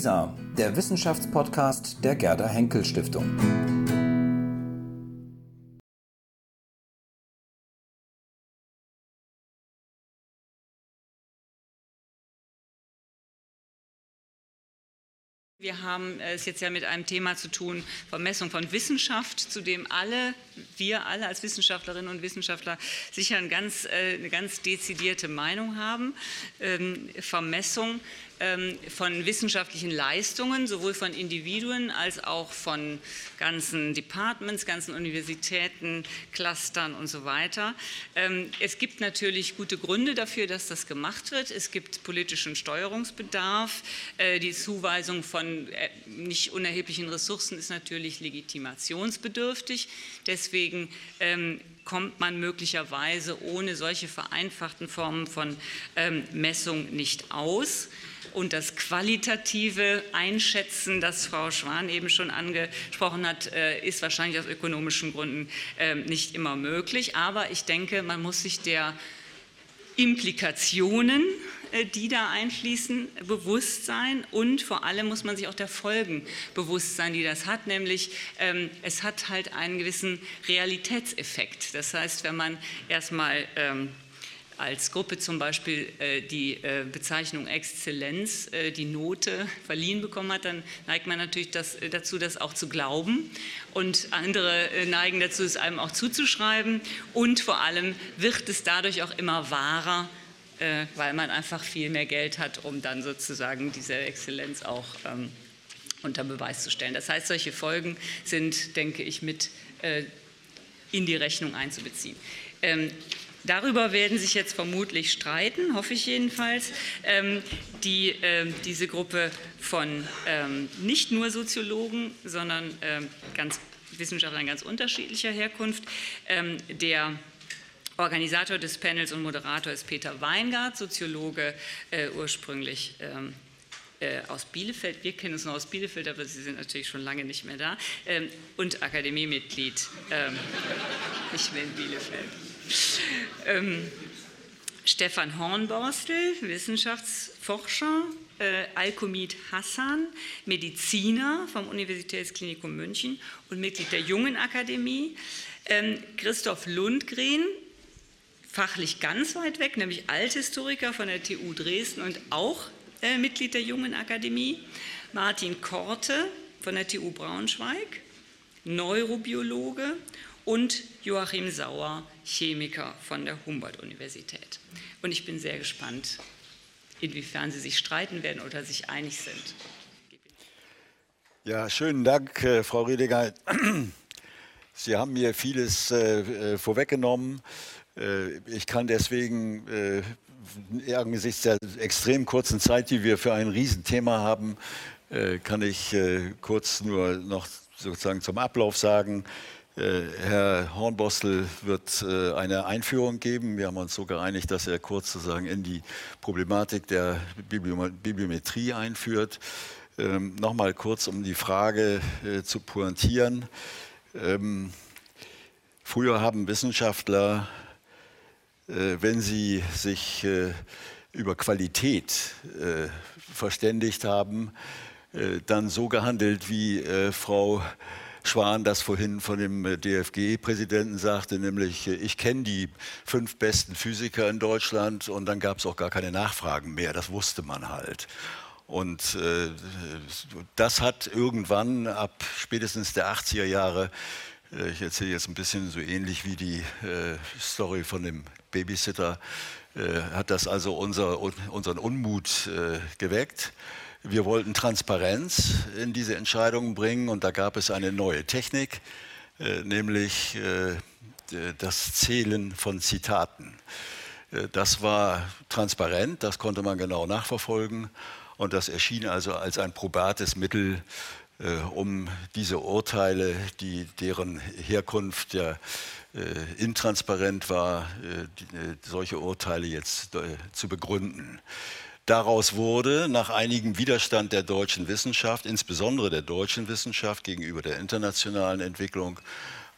WISA, der Wissenschaftspodcast der Gerda Henkel Stiftung. Wir haben es jetzt ja mit einem Thema zu tun, Vermessung von Wissenschaft, zu dem alle, wir alle als Wissenschaftlerinnen und Wissenschaftler sicher eine ganz, äh, eine ganz dezidierte Meinung haben. Ähm, Vermessung ähm, von wissenschaftlichen Leistungen, sowohl von Individuen als auch von ganzen Departments, ganzen Universitäten, Clustern und so weiter. Ähm, es gibt natürlich gute Gründe dafür, dass das gemacht wird. Es gibt politischen Steuerungsbedarf. Äh, die Zuweisung von äh, nicht unerheblichen Ressourcen ist natürlich legitimationsbedürftig. Deswegen ähm, kommt man möglicherweise ohne solche vereinfachten Formen von Messung nicht aus. Und das qualitative Einschätzen, das Frau Schwan eben schon angesprochen hat, äh, ist wahrscheinlich aus ökonomischen Gründen ähm, nicht immer möglich. Aber ich denke, man muss sich der Implikationen, äh, die da einfließen, bewusst sein und vor allem muss man sich auch der Folgen bewusst sein, die das hat, nämlich ähm, es hat halt einen gewissen Realitätseffekt. Das heißt, wenn man erstmal ähm, als Gruppe zum Beispiel äh, die äh, Bezeichnung Exzellenz, äh, die Note verliehen bekommen hat, dann neigt man natürlich das, dazu, das auch zu glauben. Und andere neigen dazu, es einem auch zuzuschreiben. Und vor allem wird es dadurch auch immer wahrer, weil man einfach viel mehr Geld hat, um dann sozusagen diese Exzellenz auch ähm, unter Beweis zu stellen. Das heißt, solche Folgen sind, denke ich, mit in die Rechnung einzubeziehen. Ähm, Darüber werden sich jetzt vermutlich streiten, hoffe ich jedenfalls, ähm, die, äh, diese Gruppe von ähm, nicht nur Soziologen, sondern ähm, ganz Wissenschaftlern ganz unterschiedlicher Herkunft. Ähm, der Organisator des Panels und Moderator ist Peter Weingart, Soziologe äh, ursprünglich ähm, äh, aus Bielefeld. Wir kennen uns noch aus Bielefeld, aber Sie sind natürlich schon lange nicht mehr da. Ähm, und Akademiemitglied, ähm, nicht mehr in Bielefeld. Ähm, Stefan Hornborstel, Wissenschaftsforscher, äh, Alkomid Hassan, Mediziner vom Universitätsklinikum München und Mitglied der Jungen Akademie, ähm, Christoph Lundgren, fachlich ganz weit weg, nämlich Althistoriker von der TU Dresden und auch äh, Mitglied der Jungen Akademie, Martin Korte von der TU Braunschweig, Neurobiologe und Joachim Sauer, Chemiker von der Humboldt-Universität. Und ich bin sehr gespannt, inwiefern Sie sich streiten werden oder sich einig sind. Ja, schönen Dank, äh, Frau Rediger. Sie haben mir vieles äh, äh vorweggenommen. Äh, ich kann deswegen äh, angesichts der extrem kurzen Zeit, die wir für ein Riesenthema haben, äh, kann ich kurz nur noch sozusagen zum Ablauf sagen. Herr Hornbostel wird eine Einführung geben. Wir haben uns so geeinigt, dass er kurz sozusagen in die Problematik der Bibliometrie einführt. Ähm, Nochmal kurz, um die Frage zu pointieren. Ähm, früher haben Wissenschaftler, wenn sie sich über Qualität verständigt haben, dann so gehandelt, wie Frau Schwan das vorhin von dem äh, DFG-Präsidenten sagte, nämlich äh, ich kenne die fünf besten Physiker in Deutschland und dann gab es auch gar keine Nachfragen mehr, das wusste man halt. Und äh, das hat irgendwann ab spätestens der 80er Jahre, äh, ich erzähle jetzt ein bisschen so ähnlich wie die äh, Story von dem Babysitter, äh, hat das also unser, unseren Unmut geweckt. Wir wollten Transparenz in diese Entscheidungen bringen und da gab es eine neue Technik, äh, nämlich äh, das Zählen von Zitaten. Äh, das war transparent, das konnte man genau nachverfolgen und das erschien also als ein probates Mittel, um diese Urteile, die, deren Herkunft ja intransparent war, solche Urteile jetzt zu begründen. Daraus wurde nach einigem Widerstand der deutschen Wissenschaft, insbesondere der deutschen Wissenschaft gegenüber der internationalen Entwicklung,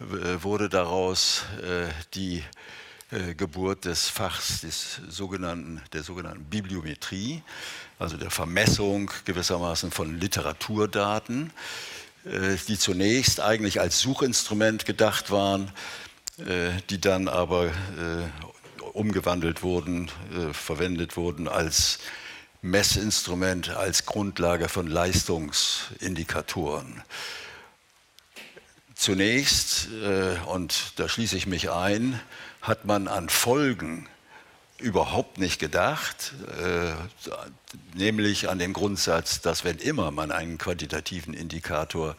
äh, wurde daraus äh, die äh, Geburt des Fachs des sogenannten, der sogenannten Bibliometrie, also der Vermessung gewissermaßen von Literaturdaten, äh, die zunächst eigentlich als Suchinstrument gedacht waren, äh, die dann aber umgewandelt wurden, verwendet wurden als Messinstrument, als Grundlage von Leistungsindikatoren. Zunächst, und da schließe ich mich ein, hat man an Folgen überhaupt nicht gedacht, äh, nämlich an den Grundsatz, dass wenn immer man einen quantitativen Indikator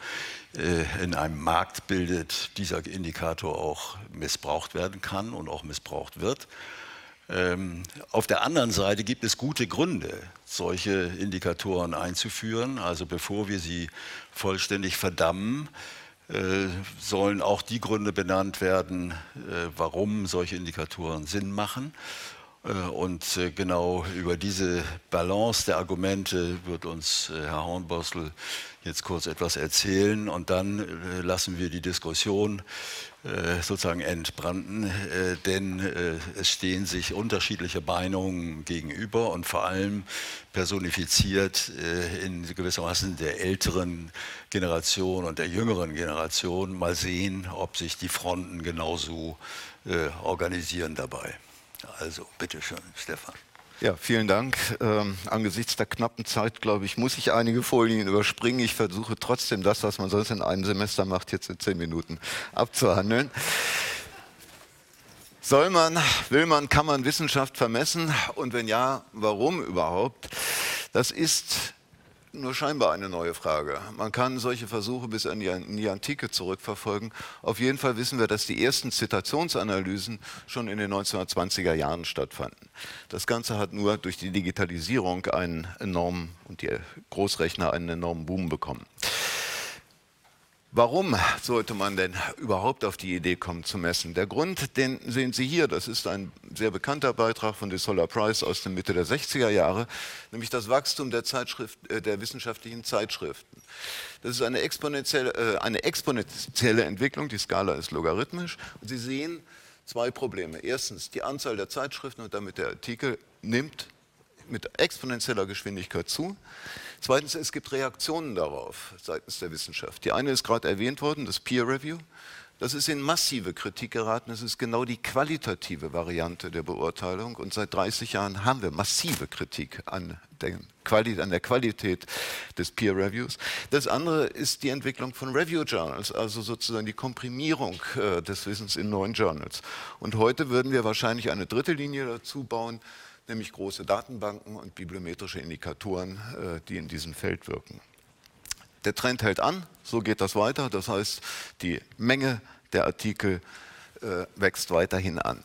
äh, in einem Markt bildet, dieser Indikator auch missbraucht werden kann und auch missbraucht wird. Ähm, auf der anderen Seite gibt es gute Gründe, solche Indikatoren einzuführen. Also bevor wir sie vollständig verdammen, äh, sollen auch die Gründe benannt werden, äh, warum solche Indikatoren Sinn machen. Äh, und genau über diese Balance der Argumente wird uns Herr Hornbostel jetzt kurz etwas erzählen und dann lassen wir die Diskussion äh, sozusagen entbrannten, äh, denn äh, es stehen sich unterschiedliche Meinungen gegenüber und vor allem personifiziert in gewissermaßen der älteren Generation und der jüngeren Generation. Mal sehen, ob sich die Fronten genauso organisieren dabei. Also, bitteschön, Stefan. Ja, vielen Dank. Ähm, angesichts der knappen Zeit, glaube ich, muss ich einige Folien überspringen. Ich versuche trotzdem das, was man sonst in einem Semester macht, jetzt in zehn Minuten abzuhandeln. Soll man, will man, kann man Wissenschaft vermessen? Und wenn ja, warum überhaupt? Das ist nur scheinbar eine neue Frage. Man kann solche Versuche bis in die, Antike zurückverfolgen. Auf jeden Fall wissen wir, dass die ersten Zitationsanalysen schon in den 1920er Jahren stattfanden. Das Ganze hat nur durch die Digitalisierung einen enormen und die Großrechner einen enormen Boom bekommen. Warum sollte man denn überhaupt auf die Idee kommen zu messen? Der Grund, den sehen Sie hier, das ist ein sehr bekannter Beitrag von DeSola Price aus der Mitte der 60er Jahre, nämlich das Wachstum der, Zeitschrift, äh, der wissenschaftlichen Zeitschriften. Das ist eine exponentielle, äh, eine exponentielle Entwicklung, die Skala ist logarithmisch. Und Sie sehen zwei Probleme. Erstens, die Anzahl der Zeitschriften und damit der Artikel nimmt mit exponentieller Geschwindigkeit zu. Zweitens, es gibt Reaktionen darauf seitens der Wissenschaft. Die eine ist gerade erwähnt worden, das Peer Review. Das ist in massive Kritik geraten. Das ist genau die qualitative Variante der Beurteilung. Und seit 30 Jahren haben wir massive Kritik an der, Quali an der Qualität des Peer Reviews. Das andere ist die Entwicklung von Review Journals, also sozusagen die Komprimierung äh, des Wissens in neuen Journals. Und heute würden wir wahrscheinlich eine dritte Linie dazu bauen, nämlich große Datenbanken und bibliometrische Indikatoren, äh, die in diesem Feld wirken. Der Trend hält an, so geht das weiter. Das heißt, die Menge der Artikel äh, wächst weiterhin an.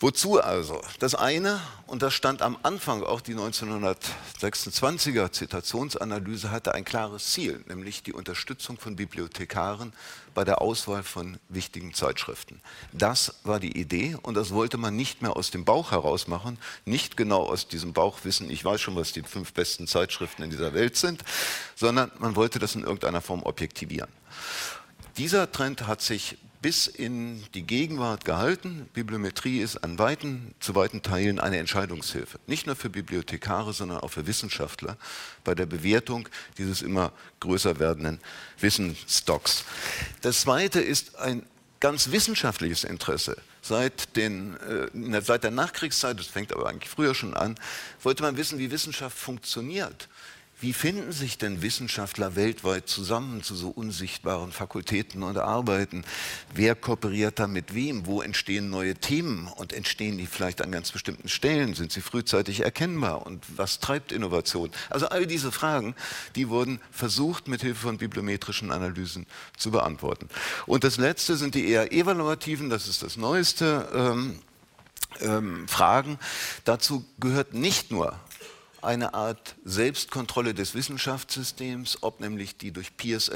Wozu also? Das eine, und das stand am Anfang auch die 1926er Zitationsanalyse, hatte ein klares Ziel, nämlich die Unterstützung von Bibliothekaren bei der Auswahl von wichtigen Zeitschriften. Das war die Idee und das wollte man nicht mehr aus dem Bauch heraus machen, nicht genau aus diesem Bauch wissen, ich weiß schon, was die fünf besten Zeitschriften in dieser Welt sind, sondern man wollte das in irgendeiner Form objektivieren. Dieser Trend hat sich bis in die Gegenwart gehalten. Bibliometrie ist an weiten, zu weiten Teilen eine Entscheidungshilfe. Nicht nur für Bibliothekare, sondern auch für Wissenschaftler bei der Bewertung dieses immer größer werdenden Wissensstocks. Das zweite ist ein ganz wissenschaftliches Interesse. Seit, den, äh, seit der Nachkriegszeit, das fängt aber eigentlich früher schon an, wollte man wissen, wie Wissenschaft funktioniert. Wie finden sich denn Wissenschaftler weltweit zusammen zu so unsichtbaren Fakultäten und Arbeiten? Wer kooperiert da mit wem? Wo entstehen neue Themen und entstehen die vielleicht an ganz bestimmten Stellen? Sind sie frühzeitig erkennbar? Und was treibt Innovation? Also all diese Fragen, die wurden versucht, mit Hilfe von bibliometrischen Analysen zu beantworten. Und das Letzte sind die eher evaluativen, das ist das Neueste. Ähm, ähm, Fragen. Dazu gehört nicht nur eine Art Selbstkontrolle des Wissenschaftssystems, ob nämlich die durch Peers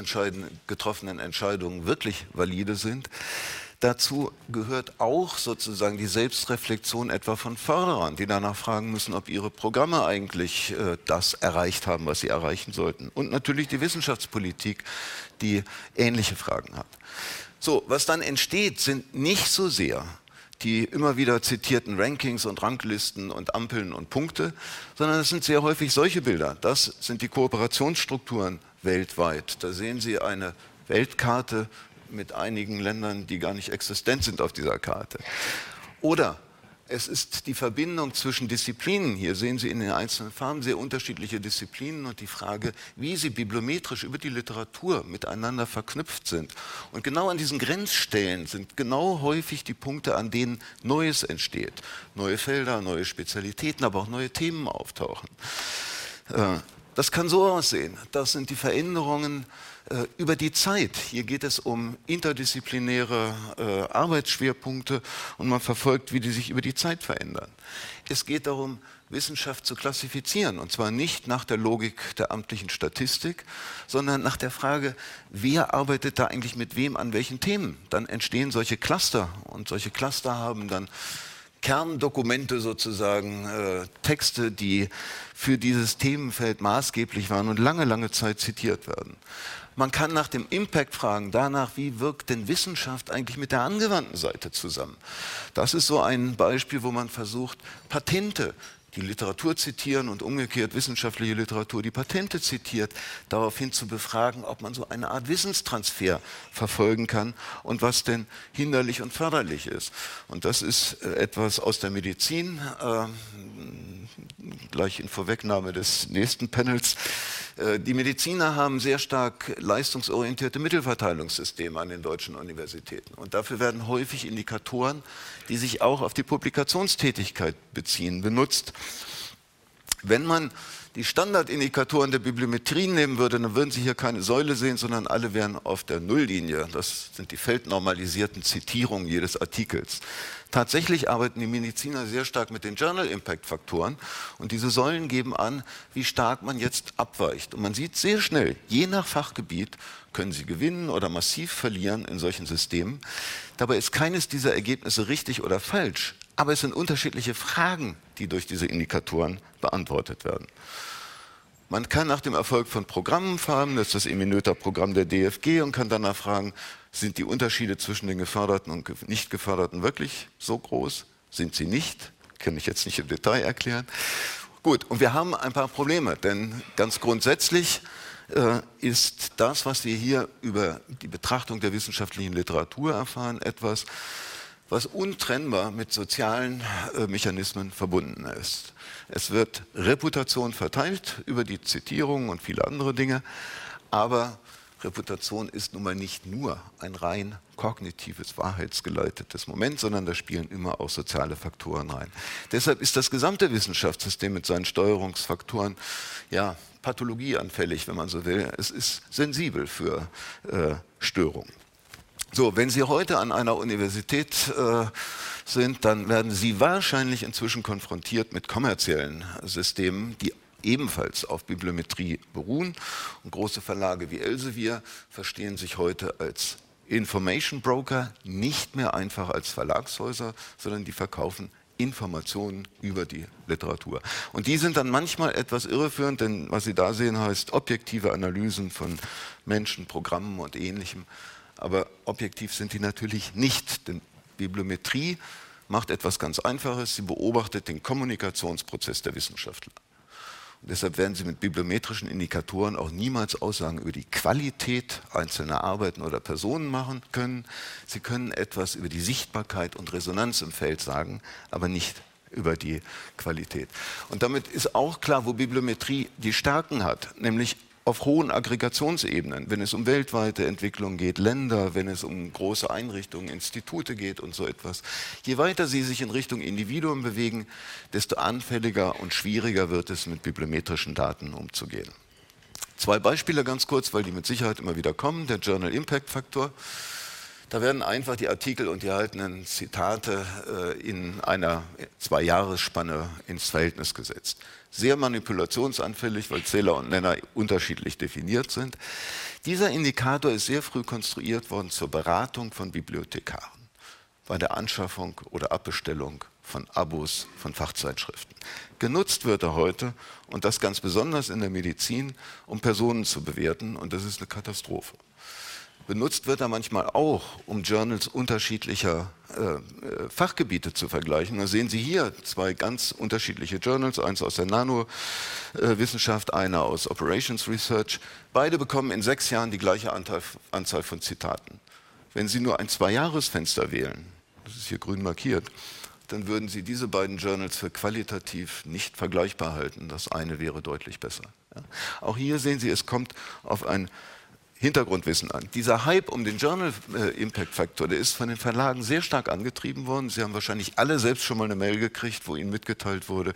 getroffenen Entscheidungen wirklich valide sind. Dazu gehört auch sozusagen die Selbstreflexion etwa von Förderern, die danach fragen müssen, ob ihre Programme eigentlich äh, das erreicht haben, was sie erreichen sollten. Und natürlich die Wissenschaftspolitik, die ähnliche Fragen hat. So, was dann entsteht, sind nicht so sehr die immer wieder zitierten Rankings und Ranglisten und Ampeln und Punkte, sondern es sind sehr häufig solche Bilder. Das sind die Kooperationsstrukturen weltweit. Da sehen Sie eine Weltkarte mit einigen Ländern, die gar nicht existent sind auf dieser Karte. Oder es ist die Verbindung zwischen Disziplinen. Hier sehen Sie in den einzelnen Farben sehr unterschiedliche Disziplinen und die Frage, wie sie bibliometrisch über die Literatur miteinander verknüpft sind. Und genau an diesen Grenzstellen sind genau häufig die Punkte, an denen Neues entsteht. Neue Felder, neue Spezialitäten, aber auch neue Themen auftauchen. Äh, das kann so aussehen. Das sind die Veränderungen über die Zeit. Hier geht es um interdisziplinäre äh, Arbeitsschwerpunkte und man verfolgt, wie die sich über die Zeit verändern. Es geht darum, Wissenschaft zu klassifizieren und zwar nicht nach der Logik der amtlichen Statistik, sondern nach der Frage, wer arbeitet da eigentlich mit wem an welchen Themen. Dann entstehen solche Cluster und solche Cluster haben dann Kerndokumente sozusagen, äh, Texte, die für dieses Themenfeld maßgeblich waren und lange, lange Zeit zitiert werden. Man kann nach dem Impact fragen, danach, wie wirkt denn Wissenschaft eigentlich mit der angewandten Seite zusammen. Das ist so ein Beispiel, wo man versucht, Patente die Literatur zitieren und umgekehrt wissenschaftliche Literatur die Patente zitiert, daraufhin zu befragen, ob man so eine Art Wissenstransfer verfolgen kann und was denn hinderlich und förderlich ist. Und das ist äh, etwas aus der Medizin, äh, gleich in Vorwegnahme des nächsten Panels. Äh, die Mediziner haben sehr stark leistungsorientierte Mittelverteilungssysteme an den deutschen Universitäten. Und dafür werden häufig Indikatoren, die sich auch auf die Publikationstätigkeit beziehen, benutzt. Wenn man die Standardindikatoren der Bibliometrie nehmen würde, dann würden Sie hier keine Säule sehen, sondern alle wären auf der Nulllinie. Das sind die feldnormalisierten Zitierungen jedes Artikels. Tatsächlich arbeiten die Mediziner sehr stark mit den Journal Impact Faktoren und diese Säulen geben an, wie stark man jetzt abweicht. Und man sieht sehr schnell, je nach Fachgebiet können Sie gewinnen oder massiv verlieren in solchen Systemen. Dabei ist keines dieser Ergebnisse richtig oder falsch, aber es sind unterschiedliche Fragen, die durch diese Indikatoren beantwortet werden. Man kann nach dem Erfolg von Programmen fahren, das ist das Eminöter-Programm der DFG und kann danach fragen, sind die Unterschiede zwischen den Geförderten und nicht Geförderten wirklich so groß? Sind sie nicht? Kann ich jetzt nicht im Detail erklären. Gut, und wir haben ein paar Probleme, denn ganz grundsätzlich äh, ist das, was wir hier über die Betrachtung der wissenschaftlichen Literatur erfahren, etwas, was untrennbar mit sozialen äh, Mechanismen verbunden ist. Es wird Reputation verteilt über die Zitierungen und viele andere Dinge, aber Reputation ist nun mal nicht nur ein rein kognitives, wahrheitsgeleitetes Moment, sondern da spielen immer auch soziale Faktoren rein. Deshalb ist das gesamte Wissenschaftssystem mit seinen Steuerungsfaktoren ja pathologieanfällig, wenn man so will. Es ist sensibel für äh, Störungen. So, wenn Sie heute an einer Universität äh, sind, dann werden Sie wahrscheinlich inzwischen konfrontiert mit kommerziellen Systemen, die ebenfalls auf Bibliometrie beruhen. Und große Verlage wie Elsevier verstehen sich heute als Information Broker, nicht mehr einfach als Verlagshäuser, sondern die verkaufen Informationen über die Literatur. Und die sind dann manchmal etwas irreführend, denn was Sie da sehen, heißt objektive Analysen von Menschen, Programmen und ähnlichem aber objektiv sind die natürlich nicht, denn Bibliometrie macht etwas ganz Einfaches, sie beobachtet den Kommunikationsprozess der Wissenschaftler. Und deshalb werden Sie mit bibliometrischen Indikatoren auch niemals Aussagen über die Qualität einzelner Arbeiten oder Personen machen können. Sie können etwas über die Sichtbarkeit und Resonanz im Feld sagen, aber nicht über die Qualität. Und damit ist auch klar, wo Bibliometrie die Stärken hat, nämlich auf hohen Aggregationsebenen, wenn es um weltweite Entwicklung geht, Länder, wenn es um große Einrichtungen, Institute geht und so etwas. Je weiter sie sich in Richtung Individuum bewegen, desto anfälliger und schwieriger wird es, mit bibliometrischen Daten umzugehen. Zwei Beispiele ganz kurz, weil die mit Sicherheit immer wieder kommen. Der Journal Impact Faktor. Da werden einfach die Artikel und die erhaltenen Zitate äh, in einer Zwei-Jahres-Spanne ins Verhältnis gesetzt. Sehr manipulationsanfällig, weil Zähler und Nenner unterschiedlich definiert sind. Dieser Indikator ist sehr früh konstruiert worden zur Beratung von Bibliothekaren bei der Anschaffung oder Abbestellung von Abos von Fachzeitschriften. Genutzt wird er heute, und das ganz besonders in der Medizin, um Personen zu bewerten, und das ist eine Katastrophe. Benutzt wird er manchmal auch, um Journals unterschiedlicher äh, äh, Fachgebiete zu vergleichen. Da sehen Sie hier zwei ganz unterschiedliche Journals, eins aus der Nanowissenschaft, einer aus Operations Research. Beide bekommen in sechs Jahren die gleiche Anzahl von Zitaten. Wenn Sie nur ein Zwei-Jahres-Fenster wählen, das ist hier grün markiert, dann würden Sie diese beiden Journals für qualitativ nicht vergleichbar halten. Das eine wäre deutlich besser. Ja. Auch hier sehen Sie, es kommt auf ein Hintergrundwissen an. Dieser Hype um den Journal äh, Impact Factor, der ist von den Verlagen sehr stark angetrieben worden. Sie haben wahrscheinlich alle selbst schon mal eine Mail gekriegt, wo Ihnen mitgeteilt wurde,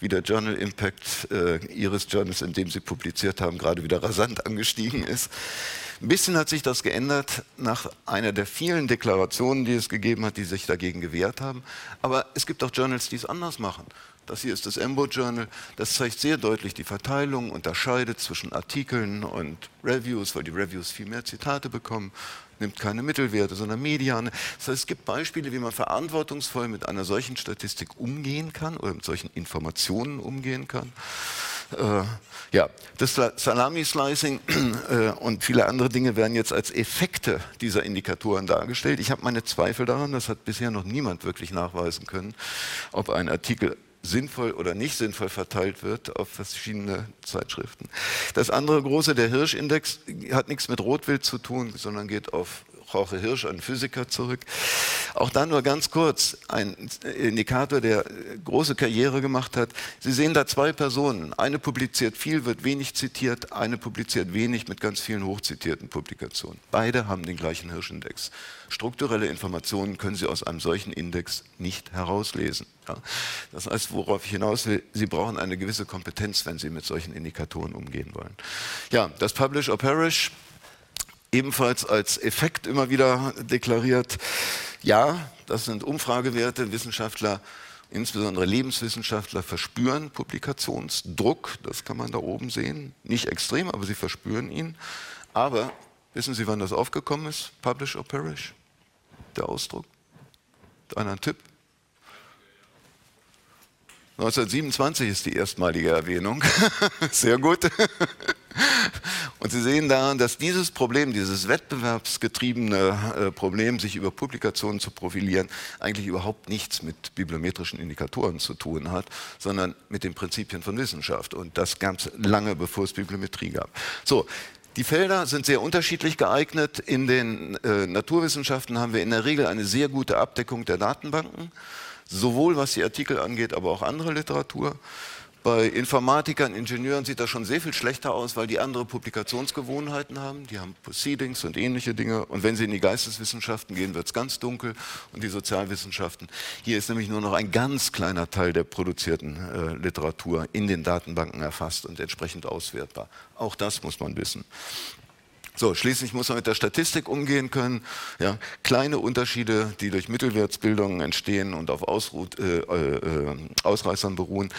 wie der Journal Impact äh, Ihres Journals, in dem Sie publiziert haben, gerade wieder rasant angestiegen ist. Ein bisschen hat sich das geändert nach einer der vielen Deklarationen, die es gegeben hat, die sich dagegen gewehrt haben. Aber es gibt auch Journals, die es anders machen. Das hier ist das Embo Journal. Das zeigt sehr deutlich die Verteilung, unterscheidet zwischen Artikeln und Reviews, weil die Reviews viel mehr Zitate bekommen, nimmt keine Mittelwerte, sondern Mediane. Das heißt, es gibt Beispiele, wie man verantwortungsvoll mit einer solchen Statistik umgehen kann oder mit solchen Informationen umgehen kann. Äh, ja, das Salami-Slicing äh, und viele andere Dinge werden jetzt als Effekte dieser Indikatoren dargestellt. Ich habe meine Zweifel daran, das hat bisher noch niemand wirklich nachweisen können, ob ein Artikel sinnvoll oder nicht sinnvoll verteilt wird auf verschiedene Zeitschriften. Das andere große, der Hirschindex, hat nichts mit Rotwild zu tun, sondern geht auf Jorge Hirsch, einen Physiker, zurück. Auch da nur ganz kurz ein Indikator, der große Karriere gemacht hat. Sie sehen da zwei Personen. Eine publiziert viel, wird wenig zitiert, eine publiziert wenig mit ganz vielen hochzitierten Publikationen. Beide haben den gleichen Hirschindex. Strukturelle Informationen können Sie aus einem solchen Index nicht herauslesen. Ja. Das heißt, worauf ich hinaus will, Sie brauchen eine gewisse Kompetenz, wenn Sie mit solchen Indikatoren umgehen wollen. Ja, das Publish or Perish ebenfalls als Effekt immer wieder deklariert. Ja, das sind Umfragewerte. Wissenschaftler, insbesondere Lebenswissenschaftler, verspüren Publikationsdruck. Das kann man da oben sehen. Nicht extrem, aber sie verspüren ihn. Aber wissen Sie, wann das aufgekommen ist? Publish or perish? Der Ausdruck. Einer ein Tipp? 1927 ist die erstmalige Erwähnung. Sehr gut. Und Sie sehen daran, dass dieses Problem, dieses wettbewerbsgetriebene äh, Problem, sich über Publikationen zu profilieren, eigentlich überhaupt nichts mit bibliometrischen Indikatoren zu tun hat, sondern mit den Prinzipien von Wissenschaft. Und das ganz lange, bevor es Bibliometrie gab. So, die Felder sind sehr unterschiedlich geeignet. In den äh, Naturwissenschaften haben wir in der Regel eine sehr gute Abdeckung der Datenbanken, sowohl was die Artikel angeht, aber auch andere Literatur. Bei Informatikern, Ingenieuren sieht das schon sehr viel schlechter aus, weil die andere Publikationsgewohnheiten haben. Die haben Proceedings und ähnliche Dinge. Und wenn sie in die Geisteswissenschaften gehen, wird es ganz dunkel. Und die Sozialwissenschaften. Hier ist nämlich nur noch ein ganz kleiner Teil der produzierten äh, Literatur in den Datenbanken erfasst und entsprechend auswertbar. Auch das muss man wissen. So, schließlich muss man mit der Statistik umgehen können. Ja, kleine Unterschiede, die durch Mittelwertsbildungen entstehen und auf Ausruht, äh, äh, Ausreißern beruhen,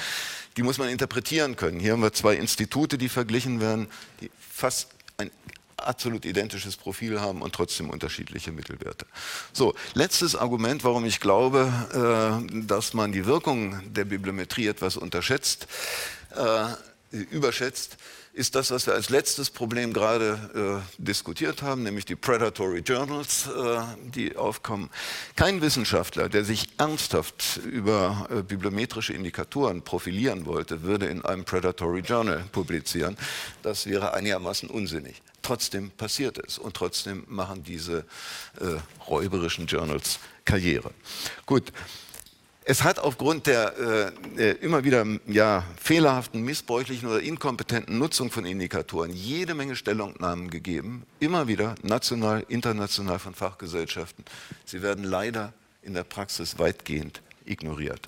die muss man interpretieren können. Hier haben wir zwei Institute, die verglichen werden, die fast ein absolut identisches Profil haben und trotzdem unterschiedliche Mittelwerte. So, letztes Argument, warum ich glaube, äh, dass man die Wirkung der Bibliometrie etwas unterschätzt, äh, überschätzt, ist das, was wir als letztes Problem gerade äh, diskutiert haben, nämlich die Predatory Journals, äh, die aufkommen. Kein Wissenschaftler, der sich ernsthaft über äh, bibliometrische Indikatoren profilieren wollte, würde in einem Predatory Journal publizieren. Das wäre einigermaßen unsinnig. Trotzdem passiert es und trotzdem machen diese äh, räuberischen Journals Karriere. Gut. Es hat aufgrund der äh, äh, immer wieder ja, fehlerhaften, missbräuchlichen oder inkompetenten Nutzung von Indikatoren jede Menge Stellungnahmen gegeben, immer wieder national, international von Fachgesellschaften. Sie werden leider in der Praxis weitgehend ignoriert.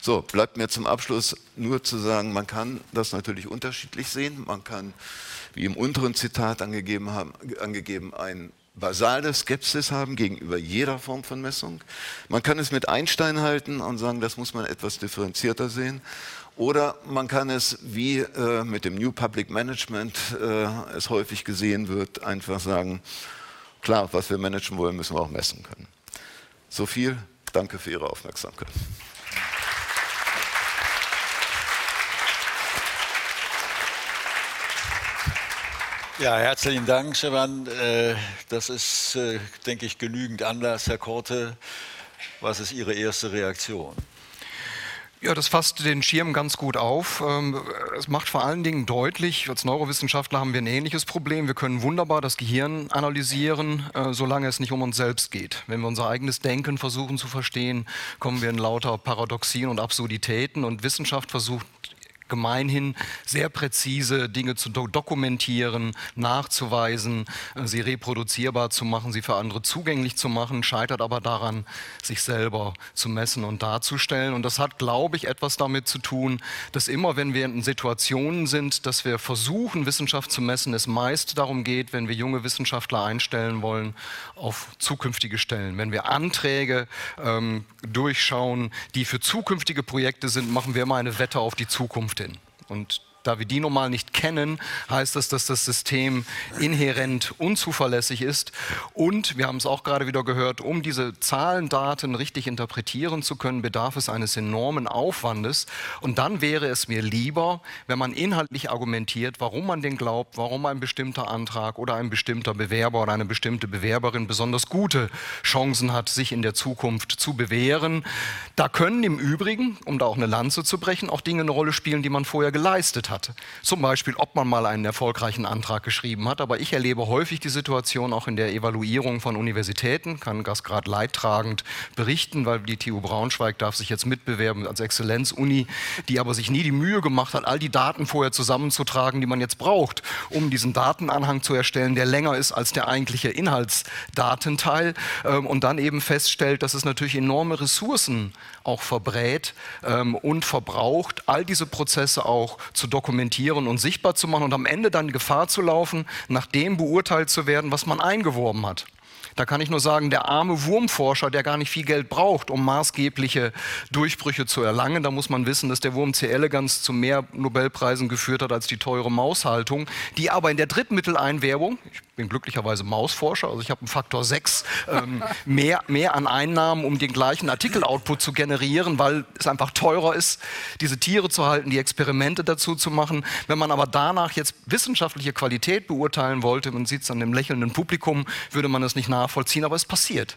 So, bleibt mir zum Abschluss nur zu sagen, man kann das natürlich unterschiedlich sehen. Man kann, wie im unteren Zitat angegeben, haben, angegeben ein basale Skepsis haben gegenüber jeder Form von Messung. Man kann es mit Einstein halten und sagen, das muss man etwas differenzierter sehen. Oder man kann es, wie äh, mit dem New Public Management äh, es häufig gesehen wird, einfach sagen, klar, was wir managen wollen, müssen wir auch messen können. So viel. Danke für Ihre Aufmerksamkeit. Ja, herzlichen Dank, Stefan. Äh, das ist, äh, denke ich, genügend Anlass, Herr Korte. Was ist Ihre erste Reaktion? Ja, das fasst den Schirm ganz gut auf. Ähm, es macht vor allen Dingen deutlich, als Neurowissenschaftler haben wir ein ähnliches Problem. Wir können wunderbar das Gehirn analysieren, äh, solange es nicht um uns selbst geht. Wenn wir unser eigenes Denken versuchen zu verstehen, kommen wir in lauter Paradoxien und Absurditäten. Und Wissenschaft versucht gemeinhin sehr präzise Dinge zu dokumentieren, nachzuweisen, äh, sie reproduzierbar zu machen, sie für andere zugänglich zu machen, scheitert aber daran, sich selber zu messen und darzustellen. Und das hat, glaube ich, etwas damit zu tun, dass immer, wenn wir in Situationen sind, dass wir versuchen, Wissenschaft zu messen, es meist darum geht, wenn wir junge Wissenschaftler einstellen wollen, auf zukünftige Stellen. Wenn wir Anträge ähm, durchschauen, die für zukünftige Projekte sind, machen wir immer eine Wette auf die Zukunft hin. Und da wir die normal nicht kennen, heißt das, dass das System inhärent unzuverlässig ist. Und wir haben es auch gerade wieder gehört, um diese Zahlen, Daten richtig interpretieren zu können, bedarf es eines enormen Aufwandes. Und dann wäre es mir lieber, wenn man inhaltlich argumentiert, warum man den glaubt, warum ein bestimmter Antrag oder ein bestimmter Bewerber oder eine bestimmte Bewerberin besonders gute Chancen hat, sich in der Zukunft zu bewähren. Da können im Übrigen, um da auch eine Lanze zu brechen, auch Dinge eine Rolle spielen, die man vorher geleistet hat hat. Zum Beispiel, ob man mal einen erfolgreichen Antrag geschrieben hat. Aber ich erlebe häufig die Situation auch in der Evaluierung von Universitäten, kann das gerade leidtragend berichten, weil die TU Braunschweig darf sich jetzt mitbewerben als Exzellenzuni, die aber sich nie die Mühe gemacht hat, all die Daten vorher zusammenzutragen, die man jetzt braucht, um diesen Datenanhang zu erstellen, der länger ist als der eigentliche Inhaltsdatenteil ähm, und dann eben feststellt, dass es natürlich enorme Ressourcen auch verbrät ähm, und verbraucht, all diese Prozesse auch zu dokumentieren dokumentieren und sichtbar zu machen und am Ende dann Gefahr zu laufen, nach dem beurteilt zu werden, was man eingeworben hat. Da kann ich nur sagen, der arme Wurmforscher, der gar nicht viel Geld braucht, um maßgebliche Durchbrüche zu erlangen, da muss man wissen, dass der Wurm C. elegans zu mehr Nobelpreisen geführt hat als die teure Maushaltung, die aber in der Drittmitteleinwerbung, ich bin glücklicherweise Mausforscher, also ich habe einen Faktor 6 ähm, mehr, mehr an Einnahmen, um den gleichen Artikel-Output zu generieren, weil es einfach teurer ist, diese Tiere zu halten, die Experimente dazu zu machen. Wenn man aber danach jetzt wissenschaftliche Qualität beurteilen wollte, man sieht es an dem lächelnden Publikum, würde man es nicht nachvollziehen, aber es passiert.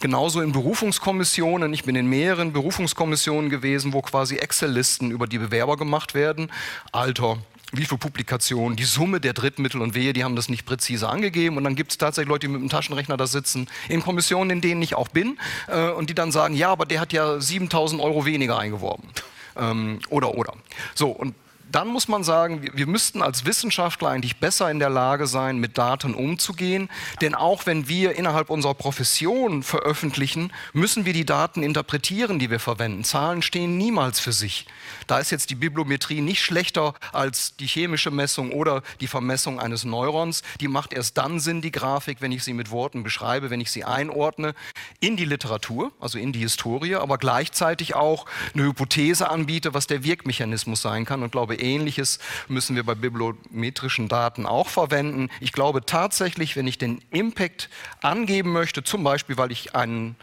Genauso in Berufungskommissionen, ich bin in mehreren Berufungskommissionen gewesen, wo quasi Excel-Listen über die Bewerber gemacht werden. Alter, wie viele Publikationen, die Summe der Drittmittel und Wehe, die haben das nicht präzise angegeben. Und dann gibt es tatsächlich Leute, die mit dem Taschenrechner da sitzen, in Kommissionen, in denen ich auch bin, äh, und die dann sagen, ja, aber der hat ja 7000 Euro weniger eingeworben. Ähm, oder, oder. So, und dann muss man sagen, wir müssten als Wissenschaftler eigentlich besser in der Lage sein, mit Daten umzugehen. Denn auch wenn wir innerhalb unserer Profession veröffentlichen, müssen wir die Daten interpretieren, die wir verwenden. Zahlen stehen niemals für sich. Da ist jetzt die Bibliometrie nicht schlechter als die chemische Messung oder die Vermessung eines Neurons. Die macht erst dann Sinn, die Grafik, wenn ich sie mit Worten beschreibe, wenn ich sie einordne in die Literatur, also in die Historie, aber gleichzeitig auch eine Hypothese anbiete, was der Wirkmechanismus sein kann. Und glaube, Ähnliches müssen wir bei bibliometrischen Daten auch verwenden. Ich glaube tatsächlich, wenn ich den Impact angeben möchte, zum Beispiel, weil ich einen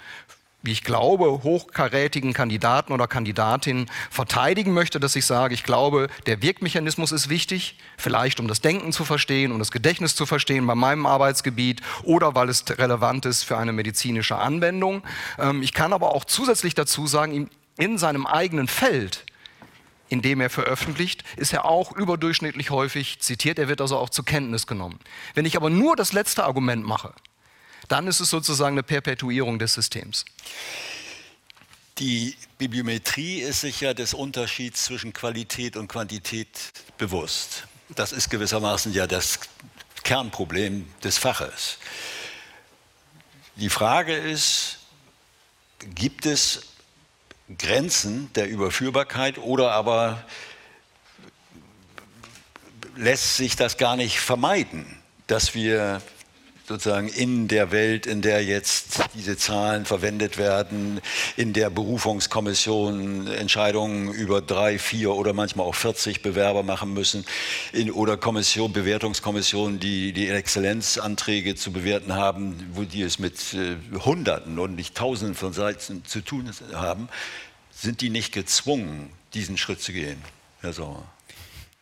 wie ich glaube, hochkarätigen Kandidaten oder Kandidatin verteidigen möchte, dass ich sage, ich glaube, der Wirkmechanismus ist wichtig, vielleicht um das Denken zu verstehen, um das Gedächtnis zu verstehen bei meinem Arbeitsgebiet oder weil es relevant ist für eine medizinische Anwendung. Ähm, ich kann aber auch zusätzlich dazu sagen, in seinem eigenen Feld in dem er veröffentlicht, ist er auch überdurchschnittlich häufig zitiert. Er wird also auch zur Kenntnis genommen. Wenn ich aber nur das letzte Argument mache, dann ist es sozusagen eine Perpetuierung des Systems. Die Bibliometrie ist sich ja des Unterschieds zwischen Qualität und Quantität bewusst. Das ist gewissermaßen ja das Kernproblem des Faches. Die Frage ist, gibt es Grenzen der Überführbarkeit oder aber lässt sich das gar nicht vermeiden, dass wir sozusagen in der Welt, in der jetzt diese Zahlen verwendet werden, in der Berufungskommission Entscheidungen über drei, vier oder manchmal auch 40 Bewerber machen müssen, in, oder Kommission, Bewertungskommissionen, die die Exzellenzanträge zu bewerten haben, wo die es mit äh, Hunderten und nicht Tausenden von Seiten zu tun haben, sind die nicht gezwungen, diesen Schritt zu gehen, Herr Sauer?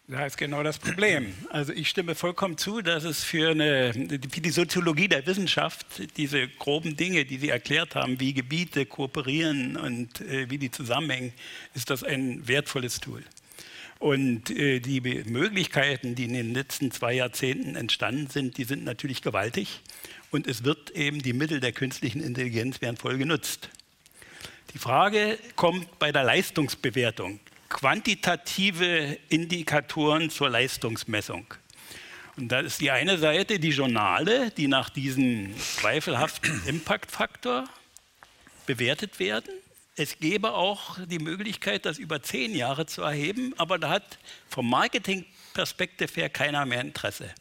Da ist genau das Problem. Also ich stimme vollkommen zu, dass es für, eine, für die Soziologie der Wissenschaft diese groben Dinge, die Sie erklärt haben, wie Gebiete kooperieren und äh, wie die zusammenhängen, ist das ein wertvolles Tool. Und äh, die Möglichkeiten, die in den letzten zwei Jahrzehnten entstanden sind, die sind natürlich gewaltig. Und es wird eben die Mittel der künstlichen Intelligenz werden voll genutzt. Die Frage kommt bei der Leistungsbewertung quantitative Indikatoren zur Leistungsmessung. Und da ist die eine Seite die Journale, die nach diesem zweifelhaften Impact-Faktor bewertet werden. Es gäbe auch die Möglichkeit, das über zehn Jahre zu erheben, aber da hat vom Marketing-Perspektive her keiner mehr Interesse.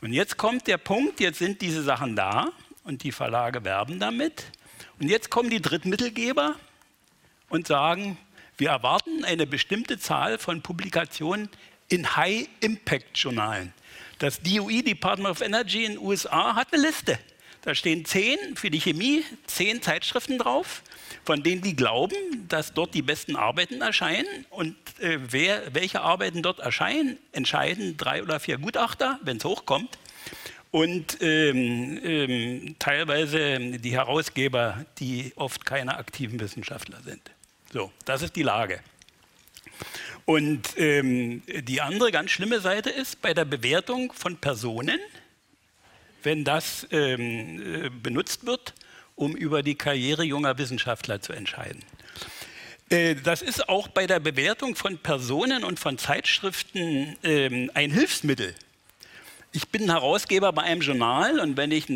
Und jetzt kommt der Punkt, jetzt sind diese Sachen da und die Verlage werben damit. Und jetzt kommen die Drittmittelgeber und sagen, wir erwarten eine bestimmte Zahl von Publikationen in High-Impact-Journalen. Das DOE, Department of Energy in den USA, hat eine Liste. Da stehen zehn für die Chemie, zehn Zeitschriften drauf, von denen die glauben, dass dort die besten Arbeiten erscheinen. Und äh, wer, welche Arbeiten dort erscheinen, entscheiden drei oder vier Gutachter, wenn es hochkommt. Und ähm, ähm, teilweise die Herausgeber, die oft keine aktiven Wissenschaftler sind. So, das ist die Lage. Und ähm, die andere ganz schlimme Seite ist bei der Bewertung von Personen, wenn das ähm, äh, benutzt wird, um über die Karriere junger Wissenschaftler zu entscheiden. Äh, das ist auch bei der Bewertung von Personen und von Zeitschriften ähm, ein Hilfsmittel ich bin Herausgeber bei einem Journal und wenn ich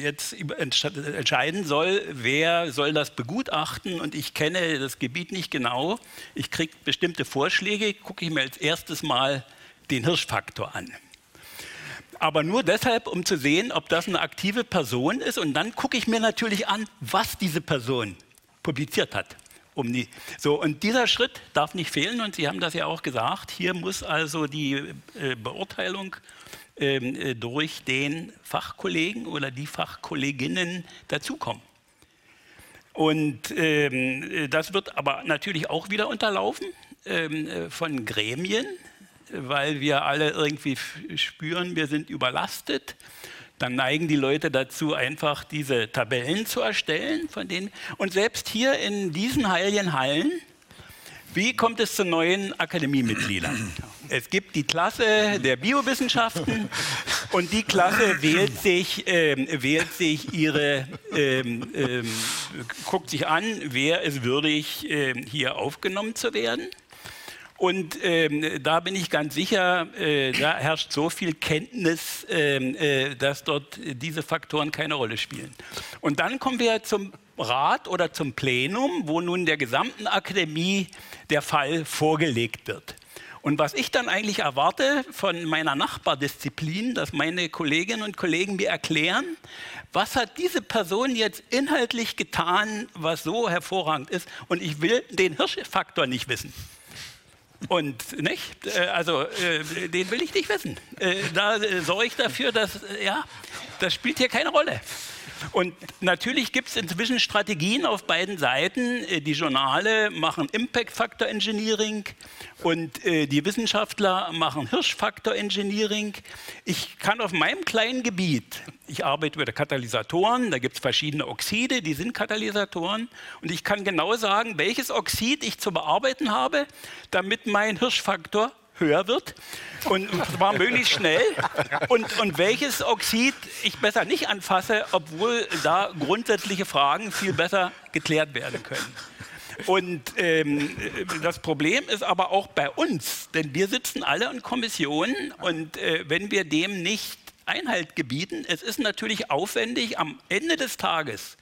jetzt entscheiden soll, wer soll das begutachten und ich kenne das Gebiet nicht genau, ich kriege bestimmte Vorschläge, gucke ich mir als erstes mal den Hirschfaktor an. Aber nur deshalb, um zu sehen, ob das eine aktive Person ist und dann gucke ich mir natürlich an, was diese Person publiziert hat um die. So, und dieser Schritt darf nicht fehlen und Sie haben das ja auch gesagt. Hier muss also die äh, Beurteilung ähm, äh, durch den Fachkollegen oder die Fachkolleginnen dazukommen. Und ähm, äh, das wird aber natürlich auch wieder unterlaufen ähm, äh, von Gremien, weil wir alle irgendwie spüren, wir sind überlastet dann neigen die Leute dazu, einfach diese Tabellen zu erstellen. Von denen. Und selbst hier in diesen heiligen Hallen, wie kommt es zu neuen Akademiemitgliedern? Es gibt die Klasse der Biowissenschaften und die Klasse wählt sich, ähm, wählt sich ihre, ähm, ähm, guckt sich an, wer ist würdig, ähm, hier aufgenommen zu werden. Und ähm, da bin ich ganz sicher, äh, da herrscht so viel Kenntnis, ähm, äh, dass dort diese Faktoren keine Rolle spielen. Und dann kommen wir zum Rat oder zum Plenum, wo nun der gesamten Akademie der Fall vorgelegt wird. Und was ich dann eigentlich erwarte von meiner Nachbardisziplin, dass meine Kolleginnen und Kollegen mir erklären, was hat diese Person jetzt inhaltlich getan, was so hervorragend ist. Und ich will den Hirschfaktor nicht wissen. Und nicht, äh, also äh, den will ich nicht wissen. Äh, da sorge ich dafür, dass, ja, das spielt hier keine Rolle. Und natürlich gibt es inzwischen Strategien auf beiden Seiten. Die Journale machen Impact Factor Engineering und die Wissenschaftler machen Hirschfaktor Engineering. Ich kann auf meinem kleinen Gebiet ich arbeite mit Katalysatoren, da gibt es verschiedene Oxide, die sind Katalysatoren. Und ich kann genau sagen, welches Oxid ich zu bearbeiten habe, damit mein Hirschfaktor höher wird und zwar möglichst schnell und, und welches Oxid ich besser nicht anfasse, obwohl da grundsätzliche Fragen viel besser geklärt werden können. Und ähm, das Problem ist aber auch bei uns, denn wir sitzen alle in Kommissionen und äh, wenn wir dem nicht Einhalt gebieten. Es ist natürlich aufwendig. Am Ende des Tages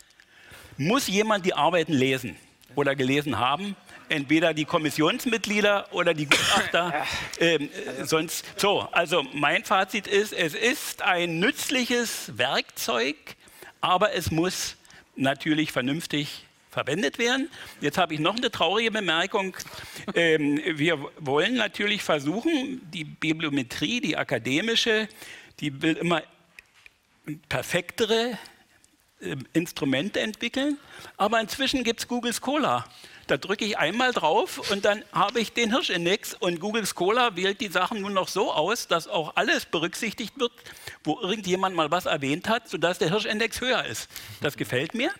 muss jemand die Arbeiten lesen oder gelesen haben. Entweder die Kommissionsmitglieder oder die Gutachter. Ähm, äh, sonst so. Also mein Fazit ist: Es ist ein nützliches Werkzeug, aber es muss natürlich vernünftig verwendet werden. Jetzt habe ich noch eine traurige Bemerkung. Ähm, wir wollen natürlich versuchen, die Bibliometrie, die akademische, die will immer perfektere äh, Instrumente entwickeln. Aber inzwischen gibt es Google Scholar. Da drücke ich einmal drauf und dann habe ich den Hirschindex und Google Scholar wählt die Sachen nun noch so aus, dass auch alles berücksichtigt wird, wo irgendjemand mal was erwähnt hat, sodass der Hirschindex höher ist. Das gefällt mir.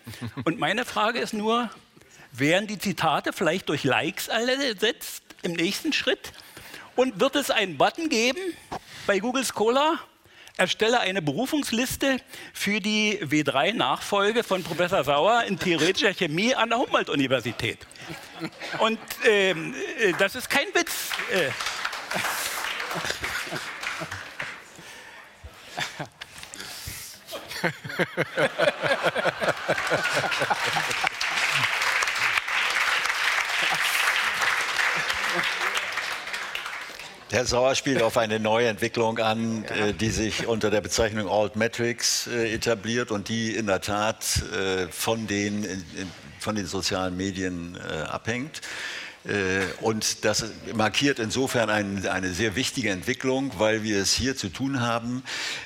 Und meine Frage ist nur, werden die Zitate vielleicht durch Likes ersetzt im nächsten Schritt? Und wird es einen Button geben bei Google Scholar? Erstelle eine Berufungsliste für die W3-Nachfolge von Professor Sauer in theoretischer Chemie an der Humboldt-Universität. Und ähm, äh, das ist kein Witz. Äh. Herr Sauer spielt auf eine neue Entwicklung an, äh, die sich unter der Bezeichnung Altmetrics äh, etabliert und die in der Tat äh, von, den, von den sozialen Medien äh, abhängt. Äh, und das markiert insofern ein, eine sehr wichtige Entwicklung, weil wir es hier zu tun haben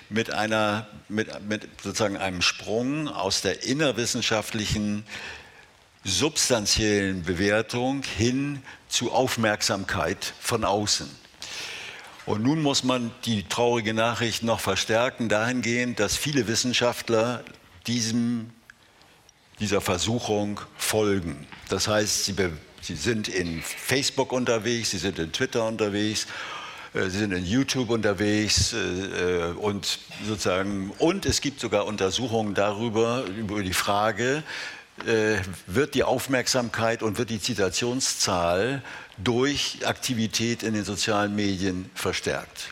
mit, einer, mit, mit sozusagen einem Sprung aus der innerwissenschaftlichen substanziellen Bewertung hin zu Aufmerksamkeit von außen. Und nun muss man die traurige Nachricht noch verstärken, dahingehend, dass viele Wissenschaftler diesem, dieser Versuchung folgen. Das heißt, sie, sie sind in Facebook unterwegs, sie sind in Twitter unterwegs äh, Sie sind in YouTube unterwegs äh, und sozusagen und es gibt sogar Untersuchungen darüber über die Frage, äh, wird die Aufmerksamkeit und wird die Zitationszahl durch Aktivität in den sozialen Medien verstärkt.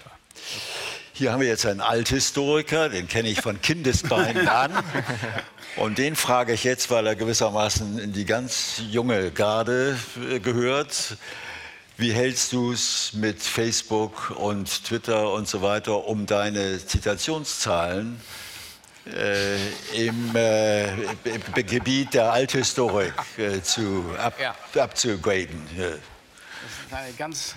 Hier haben wir jetzt einen Althistoriker, den kenne ich von Kindesbeinen an. Und den frage ich jetzt, weil er gewissermaßen in die ganz junge Garde äh, gehört. Wie hältst du es mit Facebook und Twitter und so weiter um deine Zitationszahlen äh, im, äh, im, Gebiet der Althistorik äh, zu, ab, ja. abzugraden? Eine ganz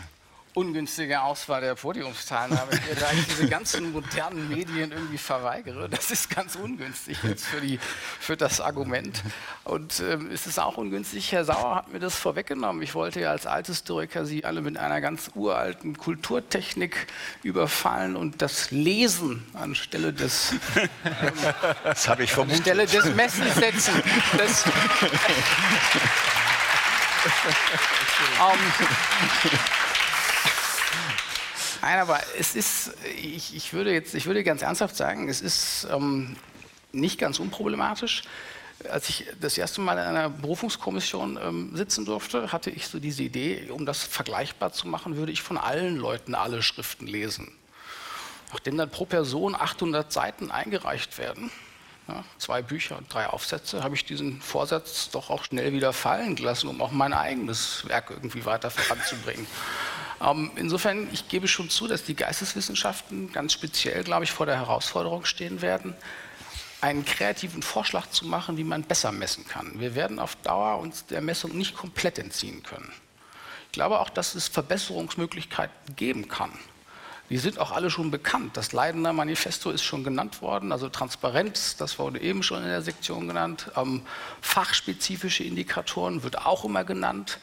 ungünstige Auswahl der Podiumszahlen habe, da ich diese ganzen modernen Medien irgendwie verweigere. Das ist ganz ungünstig jetzt für, die, für das Argument. Und ähm, es ist auch ungünstig, Herr Sauer hat mir das vorweggenommen. Ich wollte ja als Althistoriker Sie alle mit einer ganz uralten Kulturtechnik überfallen und das Lesen anstelle des, ähm, das ich vermutet. anstelle des Messens setzen. Das, um, Nein, aber es ist, ich, ich, würde jetzt, ich würde ganz ernsthaft sagen, es ist ähm, nicht ganz unproblematisch. Als ich das erste Mal in einer Berufungskommission ähm, sitzen durfte, hatte ich so diese Idee, um das vergleichbar zu machen, würde ich von allen Leuten alle Schriften lesen. Nachdem dann pro Person 800 Seiten eingereicht werden, ja, zwei Bücher und drei Aufsätze, habe ich diesen Vorsatz doch auch schnell wieder fallen gelassen, um auch mein eigenes Werk irgendwie weiter voranzubringen. Ähm, insofern, ich gebe schon zu, dass die Geisteswissenschaften ganz speziell, glaube ich, vor der Herausforderung stehen werden, einen kreativen Vorschlag zu machen, wie man besser messen kann. Wir werden auf Dauer uns der Messung nicht komplett entziehen können. Ich glaube auch, dass es Verbesserungsmöglichkeiten geben kann. Die sind auch alle schon bekannt. Das Leidener Manifesto ist schon genannt worden, also Transparenz, das wurde eben schon in der Sektion genannt. Ähm, fachspezifische Indikatoren wird auch immer genannt.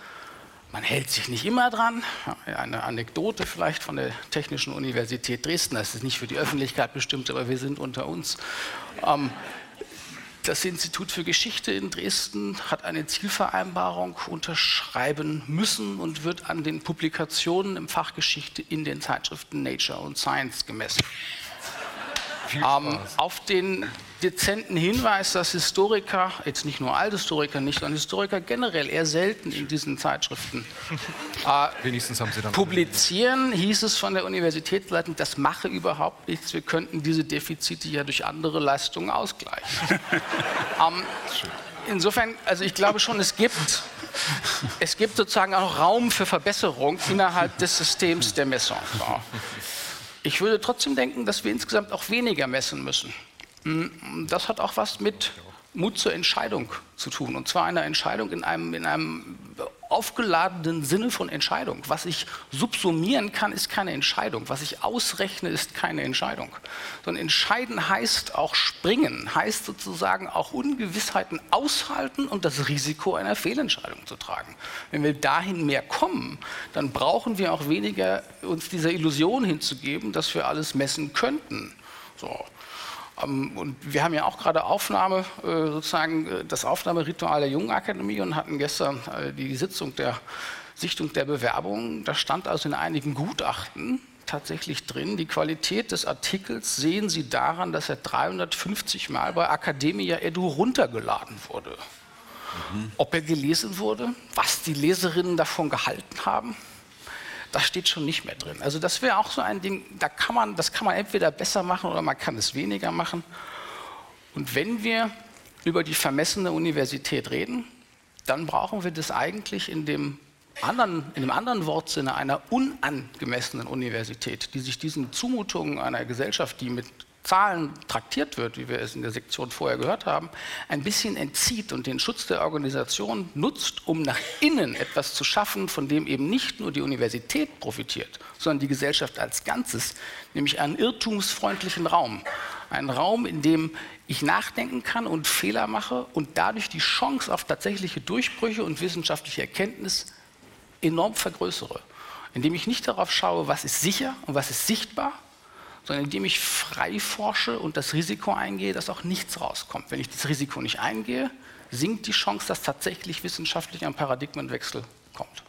Man hält sich nicht immer dran. Eine Anekdote vielleicht von der Technischen Universität Dresden, das ist nicht für die Öffentlichkeit bestimmt, aber wir sind unter uns. Ähm, das Institut für Geschichte in Dresden hat eine Zielvereinbarung unterschreiben müssen und wird an den Publikationen im Fach Geschichte in den Zeitschriften Nature und Science gemessen. Ähm, auf den dezenten Hinweis, dass Historiker, jetzt nicht nur Althistoriker nicht, sondern Historiker generell eher selten in diesen Zeitschriften äh, publizieren, hieß es von der Universitätsleitung, das mache überhaupt nichts, wir könnten diese Defizite ja durch andere Leistungen ausgleichen. ähm, insofern, also ich glaube schon, es gibt, es gibt sozusagen auch Raum für Verbesserung innerhalb des Systems der Messung. Ich würde trotzdem denken, dass wir insgesamt auch weniger messen müssen. Hm, das hat auch was mit Mut zur Entscheidung zu tun. Und zwar eine Entscheidung in einem, in einem aufgeladenen Sinne von Entscheidung. Was ich subsumieren kann, ist keine Entscheidung. Was ich ausrechne, ist keine Entscheidung. Sondern entscheiden heißt auch springen, heißt sozusagen auch Ungewissheiten aushalten und das Risiko einer Fehlentscheidung zu tragen. Wenn wir dahin mehr kommen, dann brauchen wir auch weniger uns dieser Illusion hinzugeben, dass wir alles messen könnten. So. Ähm, und wir haben ja auch gerade Aufnahme, äh, sozusagen äh, das Aufnahmeritual der Jungenakademie und hatten gestern äh, die Sitzung der Sichtung der Bewerbungen. Da stand also in einigen Gutachten tatsächlich drin, die Qualität des Artikels sehen Sie daran, dass er 350 Mal bei Academia Edu runtergeladen wurde. Mhm. Ob er gelesen wurde, was die Leserinnen davon gehalten haben, das steht schon nicht mehr drin. Also das wäre auch so ein Ding, da kann man, das kann man entweder besser machen oder man kann es weniger machen. Und wenn wir über die vermessene Universität reden, dann brauchen wir das eigentlich in dem anderen, in dem anderen Wortsinne einer unangemessenen Universität, die sich diesen Zumutungen einer Gesellschaft, die mit Zahlen traktiert wird, wie wir es in der Sektion vorher gehört haben, ein bisschen entzieht und den Schutz der Organisation nutzt, um nach innen etwas zu schaffen, von dem eben nicht nur die Universität profitiert, sondern die Gesellschaft als Ganzes, nämlich einen irrtumsfreundlichen Raum. Einen Raum, in dem ich nachdenken kann und Fehler mache und dadurch die Chance auf tatsächliche Durchbrüche und wissenschaftliche Erkenntnis enorm vergrößere. Indem ich nicht darauf schaue, was ist sicher und was ist sichtbar, sondern indem ich frei forsche und das Risiko eingehe, dass auch nichts rauskommt. Wenn ich das Risiko nicht eingehe, sinkt die Chance, dass tatsächlich wissenschaftlich ein Paradigmenwechsel kommt.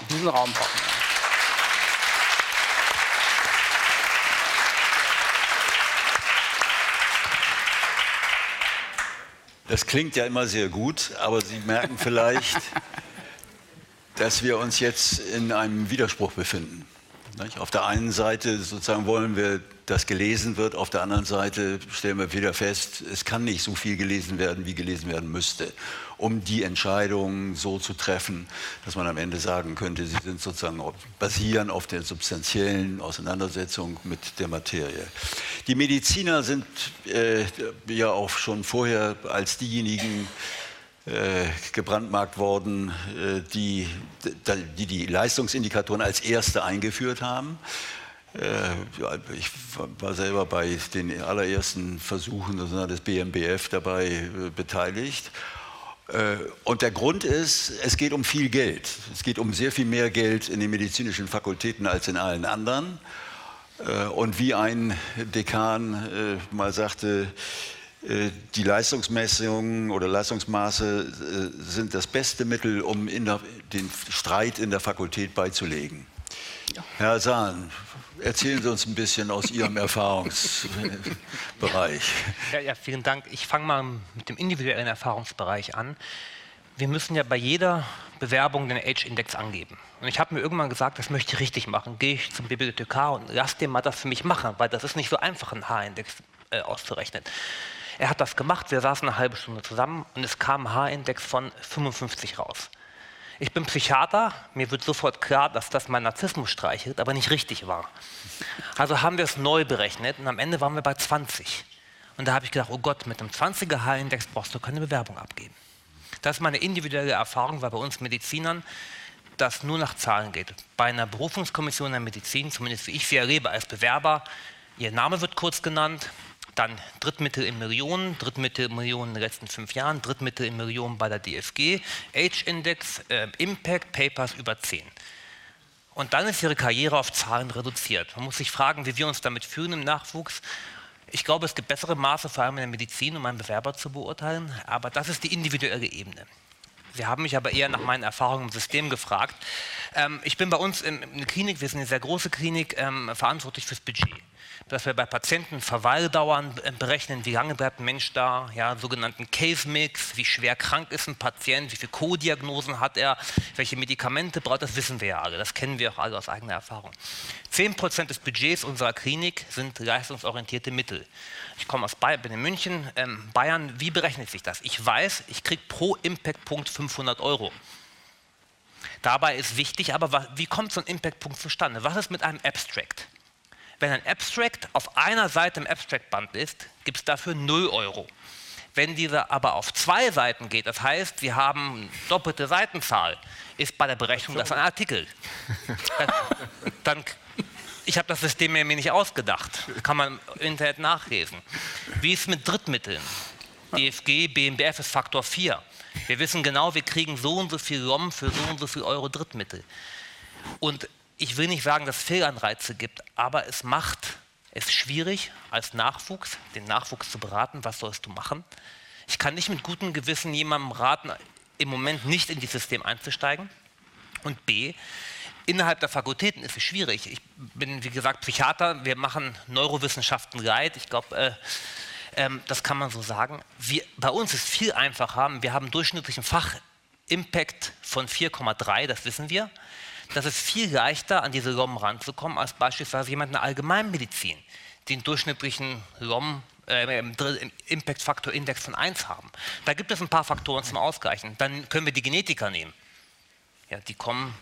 Und diesen Raum brauchen wir. Das klingt ja immer sehr gut, aber Sie merken vielleicht, dass wir uns jetzt in einem Widerspruch befinden. Auf der einen Seite sozusagen wollen wir, dass gelesen wird, auf der anderen Seite stellen wir wieder fest, es kann nicht so viel gelesen werden, wie gelesen werden müsste, um die Entscheidungen so zu treffen, dass man am Ende sagen könnte, sie sind sozusagen basieren auf der substanziellen Auseinandersetzung mit der Materie. Die Mediziner sind äh, ja auch schon vorher als diejenigen, gebrandmarkt worden, äh, die, die, die Leistungsindikatoren als erste eingeführt haben. Äh, ich war selber bei den allerersten Versuchen des BMBF dabei beteiligt. Und der Grund ist, es geht um viel Geld. Es geht um sehr viel mehr Geld in den medizinischen Fakultäten als in allen anderen. Und wie ein Dekan mal sagte, äh, die Leistungsmessungen oder Leistungsmaße äh, sind das beste Mittel, um der, den Streit in der Fakultät beizulegen. Ja. Herr Sahn, erzählen Sie uns ein bisschen aus Ihrem Erfahrungsbereich. Ja, ja, vielen Dank. Ich fange mal mit dem individuellen Erfahrungsbereich an. Wir müssen ja bei jeder Bewerbung den Age-Index angeben. Und ich habe mir irgendwann gesagt, das möchte ich richtig machen. Gehe ich zum Bibliothekar und lass den mal das für mich machen, weil das ist nicht so einfach, einen H-Index äh, auszurechnen. Er hat das gemacht, wir saßen eine halbe Stunde zusammen und es kam ein H-Index von 55 raus. Ich bin Psychiater, mir wird sofort klar, dass das mein Narzissmus streichelt, aber nicht richtig war. Also haben wir es neu berechnet und am Ende waren wir bei 20. Und da habe ich gedacht, oh Gott, mit einem 20er H-Index brauchst du keine Bewerbung abgeben. Das ist meine individuelle Erfahrung, weil bei uns Medizinern das nur nach Zahlen geht. Bei einer Berufungskommission der Medizin, zumindest wie ich sie erlebe als Bewerber, ihr Name wird kurz genannt, dann Drittmittel in Millionen, Drittmittel in Millionen in den letzten fünf Jahren, Drittmittel in Millionen bei der DFG, Age-Index, äh, Impact, Papers über zehn. Und dann ist ihre Karriere auf Zahlen reduziert. Man muss sich fragen, wie wir uns damit fühlen im Nachwuchs. Ich glaube, es gibt bessere Maße, vor allem in der Medizin, um einen Bewerber zu beurteilen, aber das ist die individuelle Ebene. Sie haben mich aber eher nach meinen Erfahrungen im System gefragt. Ähm, ich bin bei uns in, in der Klinik, wir sind eine sehr große Klinik, ähm, verantwortlich fürs Budget dass wir bei Patienten Verweildauern äh, berechnen, wie lange bleibt ein Mensch da, ja, sogenannten Case-Mix, wie schwer krank ist ein Patient, wie viele Co-Diagnosen hat er, welche Medikamente braucht, das wissen wir ja alle, das kennen wir auch alle aus eigener Erfahrung. 10% des Budgets unserer Klinik sind leistungsorientierte Mittel. Ich komme aus Bayern, bin in München, ähm, Bayern, wie berechnet sich das? Ich weiß, ich kriege pro Impact-Punkt 500 Euro. Dabei ist wichtig, aber wie kommt so ein Impact-Punkt zustande? Was ist mit einem Abstract? Wenn ein Abstract auf einer Seite im Abstract-Band ist, gibt es dafür 0 Euro. Wenn dieser aber auf zwei Seiten geht, das heißt, wir haben doppelte Seitenzahl, ist bei der Berechnung das ein Artikel. Dann, ich habe das System mir nicht ausgedacht. Kann man im Internet nachlesen. Wie ist es mit Drittmitteln? DFG, BMBF ist Faktor 4. Wir wissen genau, wir kriegen so und so viel ROM für so und so viel Euro Drittmittel. Und ich will nicht sagen, dass es Fehlanreize gibt, aber es macht es schwierig, als Nachwuchs, den Nachwuchs zu beraten, was sollst du machen. Ich kann nicht mit gutem Gewissen jemandem raten, im Moment nicht in dieses System einzusteigen. Und B, innerhalb der Fakultäten ist es schwierig. Ich bin, wie gesagt, Psychiater, wir machen Neurowissenschaften Guide. Ich glaube, äh, ähm, das kann man so sagen. Wir, bei uns ist es viel einfacher. Wir haben durchschnittlichen Fachimpact von 4,3, das wissen wir. Das ist viel leichter, an diese LOM ranzukommen, als beispielsweise jemand in der Allgemeinmedizin, einen durchschnittlichen LOM äh, Impact-Faktor Index von 1 haben. Da gibt es ein paar Faktoren zum Ausgleichen. Dann können wir die Genetiker nehmen. Ja, die kommen,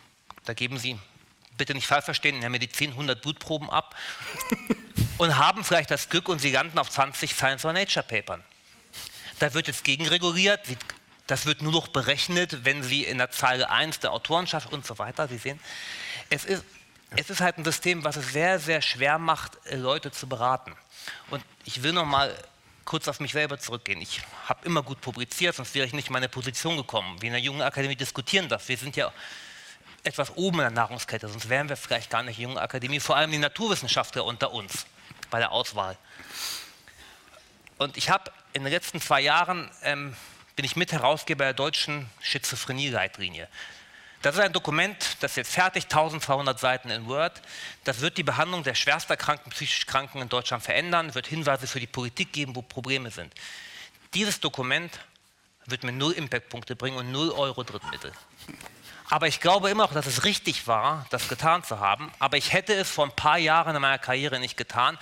da geben sie, bitte nicht falsch verstehen, in der Medizin 100 Blutproben ab und haben vielleicht das Glück und sie landen auf 20 Science or Nature Papern. Da wird jetzt gegenreguliert, das wird nur noch berechnet, wenn Sie in der Zeile 1 der Autorenschaft und so weiter, Sie sehen, es ist, es ist halt ein System, was es sehr, sehr schwer macht, Leute zu beraten. Und ich will noch mal kurz auf mich selber zurückgehen. Ich habe immer gut publiziert, sonst wäre ich nicht in meine Position gekommen. Wie in der Jungen Akademie diskutieren das. Wir sind ja etwas oben in der Nahrungskette, sonst wären wir vielleicht gar nicht Jungen Akademie, vor allem die Naturwissenschaftler unter uns bei der Auswahl. Und ich habe in den letzten zwei Jahren, ähm, bin ich Mitherausgeber der deutschen Schizophrenie-Leitlinie. Das ist ein Dokument, das ist jetzt fertig, 1200 Seiten in Word. Das wird die Behandlung der schwersterkranken, psychisch Kranken in Deutschland verändern, wird Hinweise für die Politik geben, wo Probleme sind. Dieses Dokument wird mir null Impact-Punkte bringen und null Euro Drittmittel. Aber ich glaube immer noch, dass es richtig war, das getan zu haben. Aber ich hätte es vor ein paar Jahren in meiner Karriere nicht getan,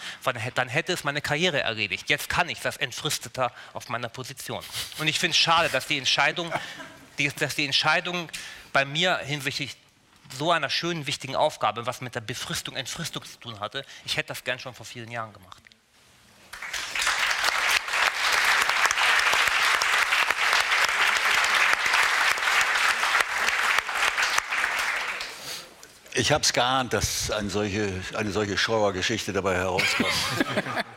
dann hätte es meine Karriere erledigt. Jetzt kann ich das entfristeter auf meiner Position. Und ich finde es schade, dass die Entscheidung, dass die Entscheidung bei mir hinsichtlich so einer schönen, wichtigen Aufgabe, was mit der Befristung, Entfristung zu tun hatte, ich hätte das gern schon vor vielen Jahren gemacht. Ich habe es geahnt, dass eine solche, eine solche Schauergeschichte dabei herauskommt.